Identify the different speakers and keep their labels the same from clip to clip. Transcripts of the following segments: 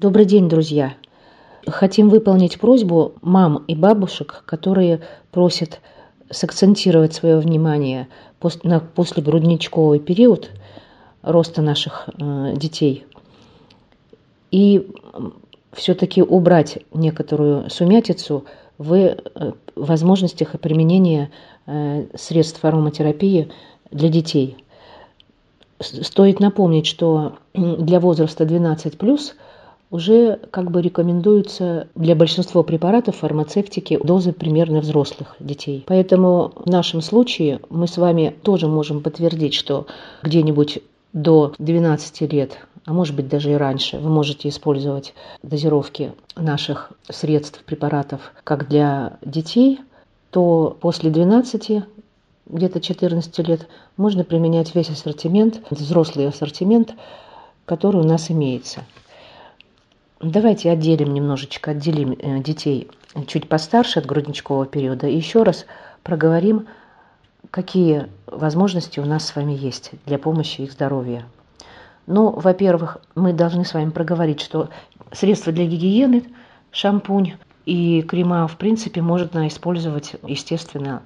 Speaker 1: Добрый день, друзья! Хотим выполнить просьбу мам и бабушек, которые просят сакцентировать свое внимание на послегрудничковый период роста наших э, детей и все-таки убрать некоторую сумятицу в э, возможностях и применении э, средств ароматерапии для детей. Стоит напомнить, что для возраста 12 плюс уже как бы рекомендуются для большинства препаратов фармацевтики дозы примерно взрослых детей. Поэтому в нашем случае мы с вами тоже можем подтвердить, что где-нибудь до 12 лет, а может быть даже и раньше, вы можете использовать дозировки наших средств, препаратов как для детей, то после 12 где-то 14 лет можно применять весь ассортимент, взрослый ассортимент, который у нас имеется. Давайте отделим немножечко, отделим э, детей чуть постарше от грудничкового периода и еще раз проговорим, какие возможности у нас с вами есть для помощи их здоровью. Ну, во-первых, мы должны с вами проговорить, что средства для гигиены, шампунь и крема, в принципе, можно использовать, естественно,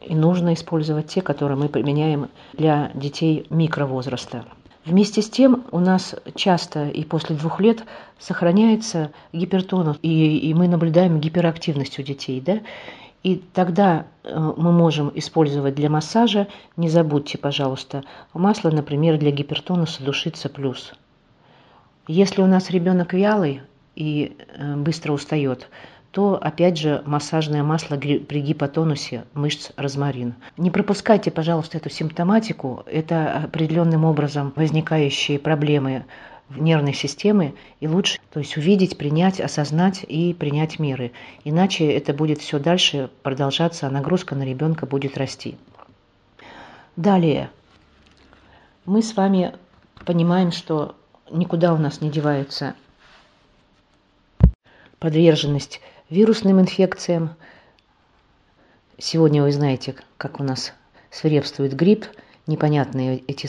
Speaker 1: и нужно использовать те, которые мы применяем для детей микровозраста. Вместе с тем у нас часто и после двух лет сохраняется гипертонус, и, и мы наблюдаем гиперактивность у детей. Да? И тогда э, мы можем использовать для массажа, не забудьте, пожалуйста, масло, например, для гипертонуса душица плюс. Если у нас ребенок вялый и э, быстро устает, то, опять же, массажное масло при гипотонусе мышц розмарин. Не пропускайте, пожалуйста, эту симптоматику. Это определенным образом возникающие проблемы нервной системы, и лучше то есть увидеть, принять, осознать и принять меры. Иначе это будет все дальше продолжаться, а нагрузка на ребенка будет расти. Далее. Мы с вами понимаем, что никуда у нас не девается подверженность вирусным инфекциям. Сегодня вы знаете, как у нас свирепствует грипп, непонятные эти,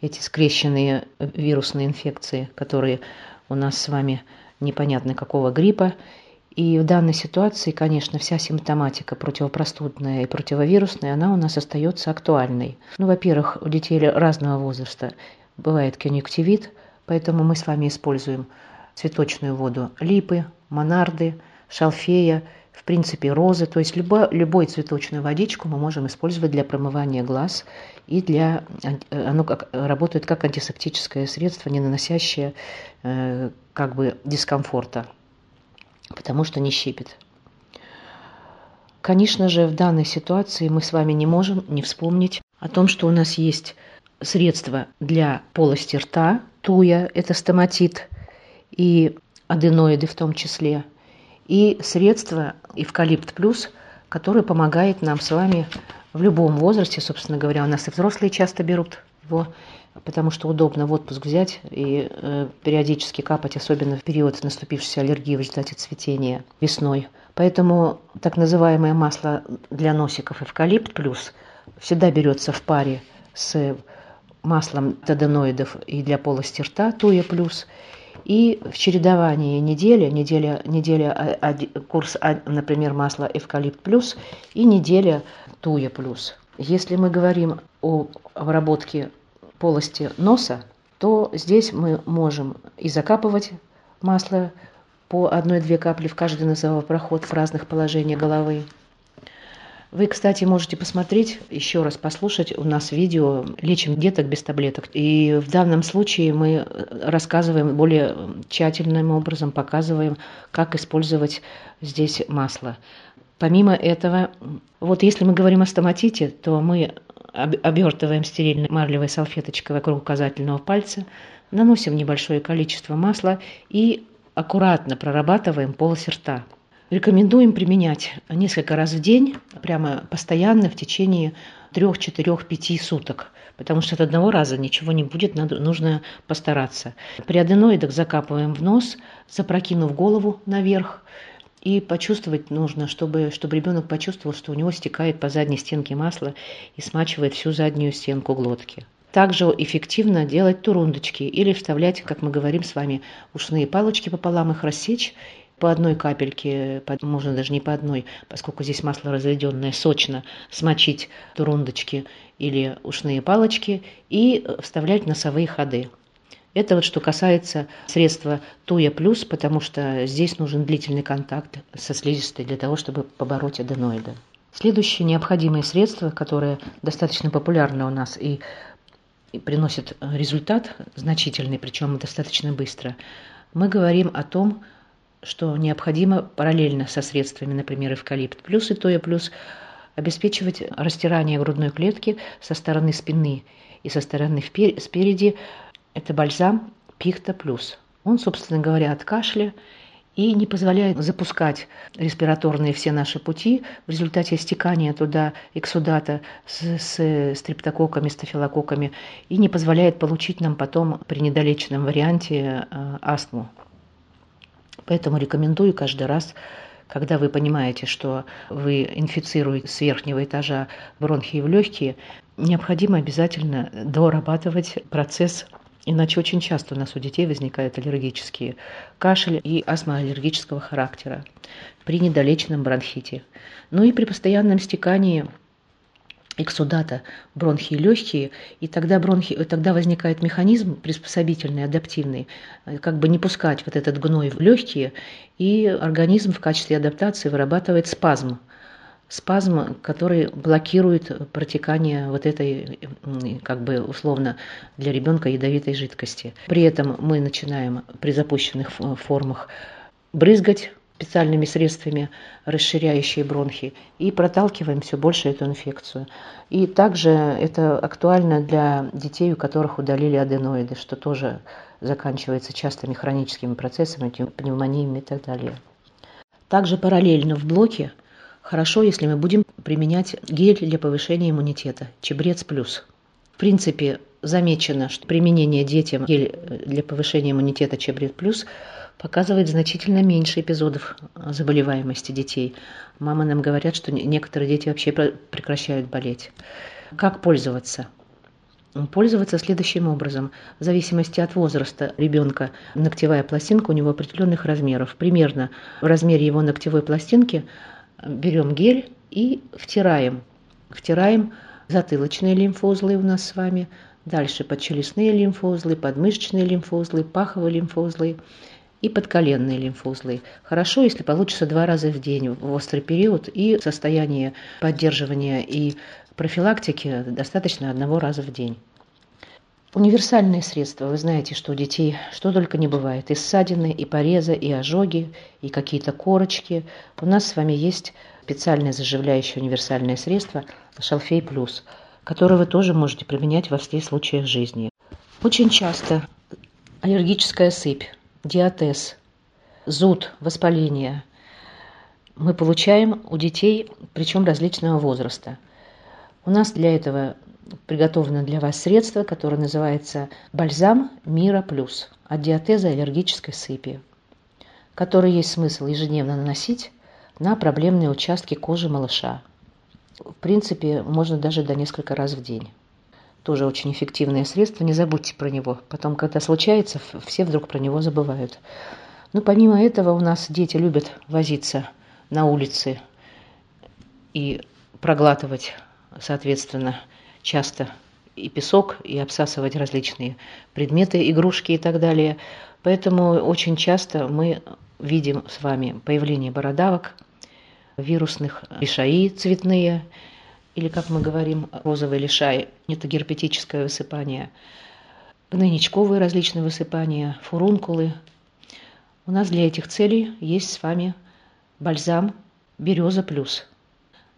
Speaker 1: эти скрещенные вирусные инфекции, которые у нас с вами непонятно какого гриппа. И в данной ситуации, конечно, вся симптоматика противопростудная и противовирусная, она у нас остается актуальной. Ну, во-первых, у детей разного возраста бывает конъюнктивит, поэтому мы с вами используем цветочную воду липы, монарды – шалфея, в принципе, розы. То есть любо, любую цветочную водичку мы можем использовать для промывания глаз и для... Оно как, работает как антисептическое средство, не наносящее э, как бы дискомфорта, потому что не щипит. Конечно же, в данной ситуации мы с вами не можем не вспомнить о том, что у нас есть средства для полости рта, туя, это стоматит, и аденоиды в том числе – и средство «Эвкалипт плюс», которое помогает нам с вами в любом возрасте, собственно говоря. У нас и взрослые часто берут его, потому что удобно в отпуск взять и э, периодически капать, особенно в период наступившей аллергии в результате цветения весной. Поэтому так называемое масло для носиков «Эвкалипт плюс» всегда берется в паре с маслом таденоидов и для полости рта «Туя плюс», и в чередовании неделя, неделя, неделя курс, например, масла эвкалипт плюс и неделя туя плюс. Если мы говорим о обработке полости носа, то здесь мы можем и закапывать масло по одной-две капли в каждый носовой проход в разных положениях головы. Вы, кстати, можете посмотреть, еще раз послушать у нас видео «Лечим деток без таблеток». И в данном случае мы рассказываем более тщательным образом, показываем, как использовать здесь масло. Помимо этого, вот если мы говорим о стоматите, то мы обертываем стерильной марлевой салфеточкой вокруг указательного пальца, наносим небольшое количество масла и аккуратно прорабатываем полость рта. Рекомендуем применять несколько раз в день, прямо постоянно в течение трех, четырех, пяти суток, потому что от одного раза ничего не будет, надо, нужно постараться. При аденоидах закапываем в нос, запрокинув голову наверх, и почувствовать нужно, чтобы, чтобы ребенок почувствовал, что у него стекает по задней стенке масло и смачивает всю заднюю стенку глотки. также эффективно делать турундочки или вставлять, как мы говорим с вами, ушные палочки пополам, их рассечь по одной капельке, можно даже не по одной, поскольку здесь масло разведенное, сочно, смочить турундочки или ушные палочки и вставлять носовые ходы. Это вот что касается средства Туя Плюс, потому что здесь нужен длительный контакт со слизистой для того, чтобы побороть аденоиды. Следующее необходимое средство, которое достаточно популярно у нас и, и приносит результат значительный, причем достаточно быстро, мы говорим о том, что необходимо параллельно со средствами, например, эвкалипт плюс и тоя плюс, обеспечивать растирание грудной клетки со стороны спины и со стороны спереди. Это бальзам пихта плюс. Он, собственно говоря, от кашля и не позволяет запускать респираторные все наши пути в результате стекания туда эксудата с, с стрептококками, стафилококками и не позволяет получить нам потом при недолеченном варианте э, астму. Поэтому рекомендую каждый раз, когда вы понимаете, что вы инфицируете с верхнего этажа бронхи в легкие, необходимо обязательно дорабатывать процесс Иначе очень часто у нас у детей возникают аллергические кашель и астма аллергического характера при недолеченном бронхите. Ну и при постоянном стекании эксудата бронхи и легкие, и тогда, бронхи, тогда возникает механизм приспособительный, адаптивный, э, как бы не пускать вот этот гной в легкие, и организм в качестве адаптации вырабатывает спазм. Спазм, который блокирует протекание вот этой, как бы условно для ребенка ядовитой жидкости. При этом мы начинаем при запущенных формах брызгать специальными средствами, расширяющие бронхи, и проталкиваем все больше эту инфекцию. И также это актуально для детей, у которых удалили аденоиды, что тоже заканчивается частыми хроническими процессами, пневмониями и так далее. Также параллельно в блоке хорошо, если мы будем применять гель для повышения иммунитета, чебрец плюс. В принципе, замечено, что применение детям гель для повышения иммунитета чебрец плюс – показывает значительно меньше эпизодов заболеваемости детей. Мамы нам говорят, что некоторые дети вообще прекращают болеть. Как пользоваться? Пользоваться следующим образом. В зависимости от возраста ребенка ногтевая пластинка у него определенных размеров. Примерно в размере его ногтевой пластинки берем гель и втираем. Втираем затылочные лимфоузлы у нас с вами, дальше подчелюстные лимфоузлы, подмышечные лимфоузлы, паховые лимфоузлы и подколенные лимфоузлы. Хорошо, если получится два раза в день в острый период, и состояние поддерживания и профилактики достаточно одного раза в день. Универсальные средства. Вы знаете, что у детей что только не бывает. И ссадины, и порезы, и ожоги, и какие-то корочки. У нас с вами есть специальное заживляющее универсальное средство Шалфей Плюс, которое вы тоже можете применять во всех случаях жизни. Очень часто аллергическая сыпь диатез, зуд, воспаление мы получаем у детей, причем различного возраста. У нас для этого приготовлено для вас средство, которое называется бальзам Мира Плюс от диатеза аллергической сыпи, который есть смысл ежедневно наносить на проблемные участки кожи малыша. В принципе, можно даже до несколько раз в день тоже очень эффективное средство, не забудьте про него. Потом, когда случается, все вдруг про него забывают. Ну, помимо этого, у нас дети любят возиться на улице и проглатывать, соответственно, часто и песок, и обсасывать различные предметы, игрушки и так далее. Поэтому очень часто мы видим с вами появление бородавок, вирусных лишаи цветные – или, как мы говорим, розовый лишай, это герпетическое высыпание, гнойничковые различные высыпания, фурункулы. У нас для этих целей есть с вами бальзам «Береза плюс».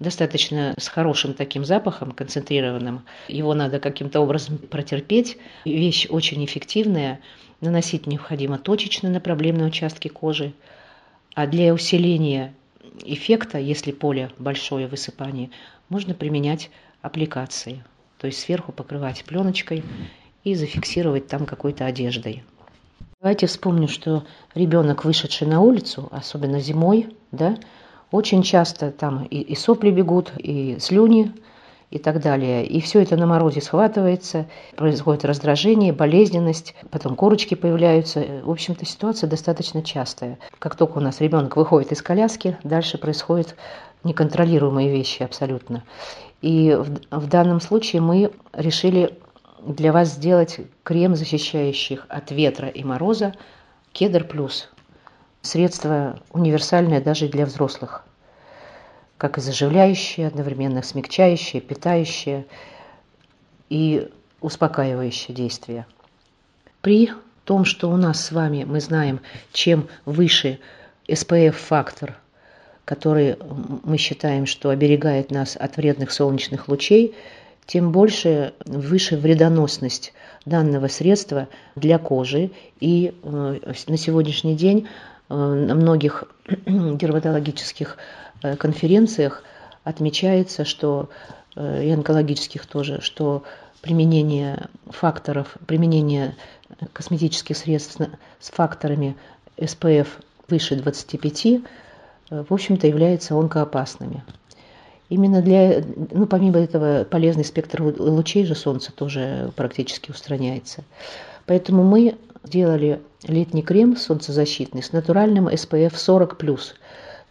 Speaker 1: Достаточно с хорошим таким запахом, концентрированным. Его надо каким-то образом протерпеть. Вещь очень эффективная. Наносить необходимо точечно на проблемные участки кожи. А для усиления эффекта, если поле большое высыпание, можно применять аппликации. То есть сверху покрывать пленочкой и зафиксировать там какой-то одеждой. Давайте вспомним, что ребенок, вышедший на улицу, особенно зимой, да, очень часто там и, и сопли бегут, и слюни, и так далее. И все это на морозе схватывается, происходит раздражение, болезненность, потом корочки появляются. В общем-то, ситуация достаточно частая. Как только у нас ребенок выходит из коляски, дальше происходят неконтролируемые вещи абсолютно. И в, в данном случае мы решили для вас сделать крем, защищающий от ветра и мороза, Кедр Плюс. Средство универсальное даже для взрослых как и заживляющее, одновременно смягчающее, питающее и успокаивающее действие. При том, что у нас с вами, мы знаем, чем выше SPF-фактор, который мы считаем, что оберегает нас от вредных солнечных лучей, тем больше выше вредоносность данного средства для кожи. И э, на сегодняшний день э, на многих дерматологических конференциях отмечается, что э, и онкологических тоже, что применение факторов, применение косметических средств с факторами SPF выше 25, э, в общем-то, являются онкоопасными. Именно для, ну, помимо этого, полезный спектр лучей же Солнца тоже практически устраняется. Поэтому мы делали летний крем солнцезащитный с натуральным SPF 40+.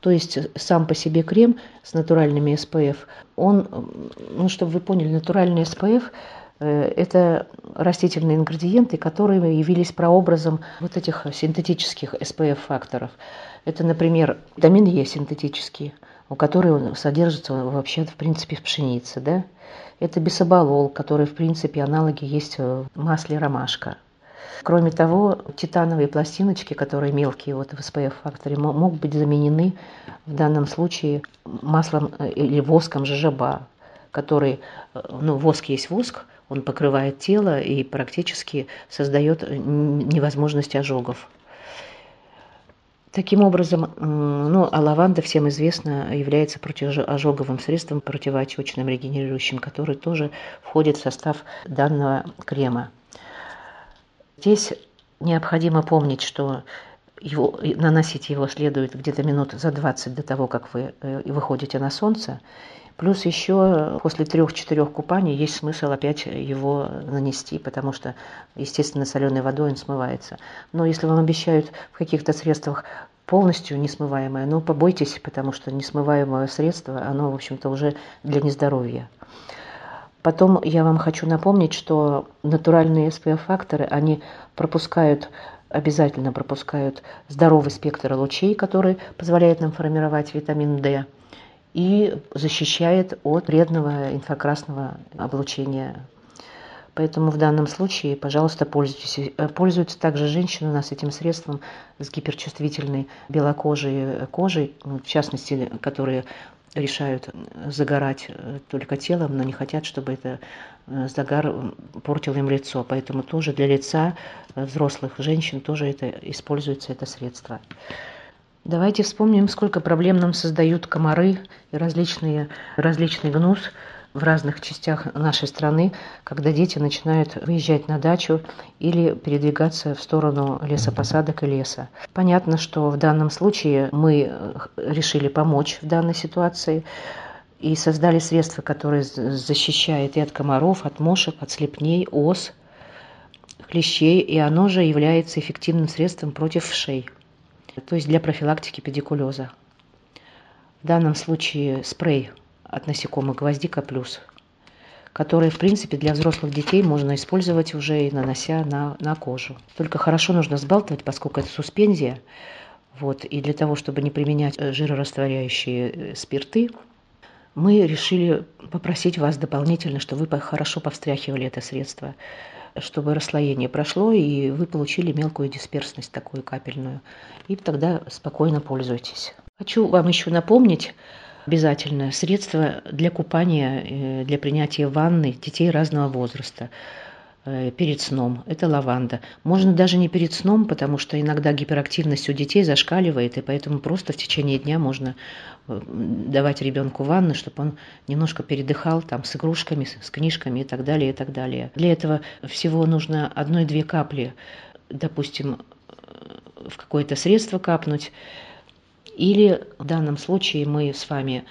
Speaker 1: То есть сам по себе крем с натуральными SPF, он, ну, чтобы вы поняли, натуральный SPF э, – это растительные ингредиенты, которые явились прообразом вот этих синтетических SPF-факторов. Это, например, витамин Е синтетический, у которого содержится вообще, в принципе, в пшенице. Да? Это бисоболол, который, в принципе, аналоги есть в масле ромашка. Кроме того, титановые пластиночки, которые мелкие вот в SPF-факторе, могут быть заменены в данном случае маслом э, или воском жижаба, который, э, ну, воск есть воск, он покрывает тело и практически создает э, невозможность ожогов. Таким образом, ну, а лаванда, всем известно, является противоожоговым средством, противоотечным, регенерирующим, который тоже входит в состав данного крема. Здесь необходимо помнить, что его, наносить его следует где-то минут за 20 до того, как вы э, выходите на солнце. Плюс еще после трех-четырех купаний есть смысл опять его нанести, потому что, естественно, соленой водой он смывается. Но если вам обещают в каких-то средствах полностью несмываемое, ну, побойтесь, потому что несмываемое средство, оно, в общем-то, уже для нездоровья. Потом я вам хочу напомнить, что натуральные SPF-факторы, они пропускают, обязательно пропускают здоровый спектр лучей, который позволяет нам формировать витамин D и защищает от вредного инфракрасного облучения. Поэтому в данном случае, пожалуйста, пользуйтесь. Пользуются также женщины у нас этим средством с гиперчувствительной белокожей кожей, в частности, которые решают загорать э, только телом, но не хотят, чтобы это э, загар портил им лицо. Поэтому тоже для лица э, взрослых женщин тоже это используется это средство. Давайте вспомним, сколько проблем нам создают комары и различные, различный гнус – в разных частях нашей страны, когда дети начинают выезжать на дачу или передвигаться в сторону лесопосадок и леса. Понятно, что в данном случае мы решили помочь в данной ситуации и создали средства, которые защищают и от комаров, от мошек, от слепней, ос, клещей, и оно же является эффективным средством против вшей, то есть для профилактики педикулеза. В данном случае спрей – от насекомых гвоздика плюс, которые, в принципе, для взрослых детей можно использовать уже и нанося на, на кожу. Только хорошо нужно сбалтывать, поскольку это суспензия. Вот, и для того, чтобы не применять э, жирорастворяющие э, спирты, мы решили попросить вас дополнительно, чтобы вы хорошо повстряхивали это средство, чтобы расслоение прошло, и вы получили мелкую дисперсность такую капельную. И тогда спокойно пользуйтесь. Хочу вам еще напомнить обязательное средство для купания, э, для принятия ванны детей разного возраста э, перед сном. Это лаванда. Можно даже не перед сном, потому что иногда гиперактивность у детей зашкаливает, и поэтому просто в течение дня можно э, давать ребенку ванну, чтобы он немножко передыхал там с игрушками, с книжками и так далее, и так далее. Для этого всего нужно одной-две капли, допустим, в какое-то средство капнуть, или в данном случае мы с вами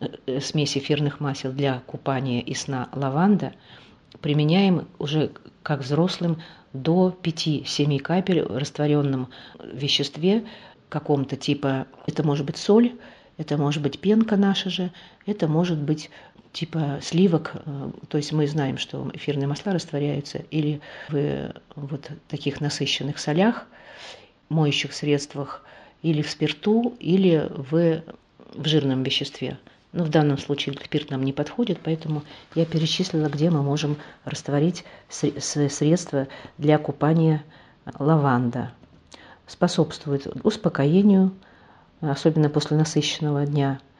Speaker 1: э, смесь эфирных масел для купания и сна лаванда применяем уже как взрослым до 5-7 капель в растворенном веществе каком-то типа, это может быть соль, это может быть пенка наша же, это может быть типа сливок, э, то есть мы знаем, что эфирные масла растворяются или в вот таких насыщенных солях, моющих средствах, или в спирту, или в, в жирном веществе. Но в данном случае спирт нам не подходит, поэтому я перечислила, где мы можем растворить средства для купания лаванда. Способствует успокоению, особенно после насыщенного дня –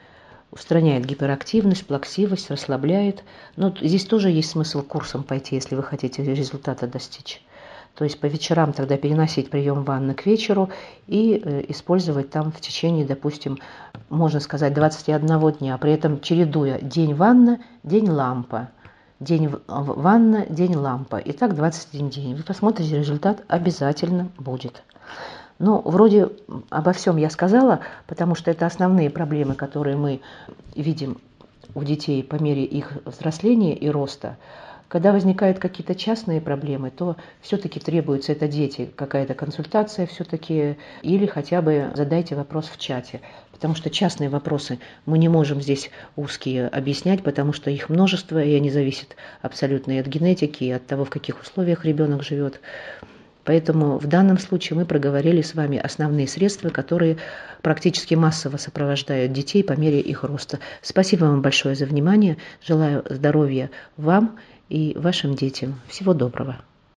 Speaker 1: устраняет гиперактивность, плаксивость, расслабляет. Но здесь тоже есть смысл курсом пойти, если вы хотите результата достичь. То есть по вечерам тогда переносить прием ванны к вечеру и э, использовать там в течение, допустим, можно сказать, 21 дня, при этом чередуя день ванна, день лампа, день ванна, день лампа. И так 21 день. Вы посмотрите, результат обязательно будет. Ну, вроде обо всем я сказала, потому что это основные проблемы, которые мы видим у детей по мере их взросления и роста. Когда возникают какие-то частные проблемы, то все-таки требуется это дети, какая-то консультация все-таки, или хотя бы задайте вопрос в чате. Потому что частные вопросы мы не можем здесь узкие объяснять, потому что их множество, и они зависят абсолютно и от генетики, и от того, в каких условиях ребенок живет. Поэтому в данном случае мы проговорили с вами основные средства, которые практически массово сопровождают детей по мере их роста. Спасибо вам большое за внимание. Желаю здоровья вам и вашим детям. Всего доброго.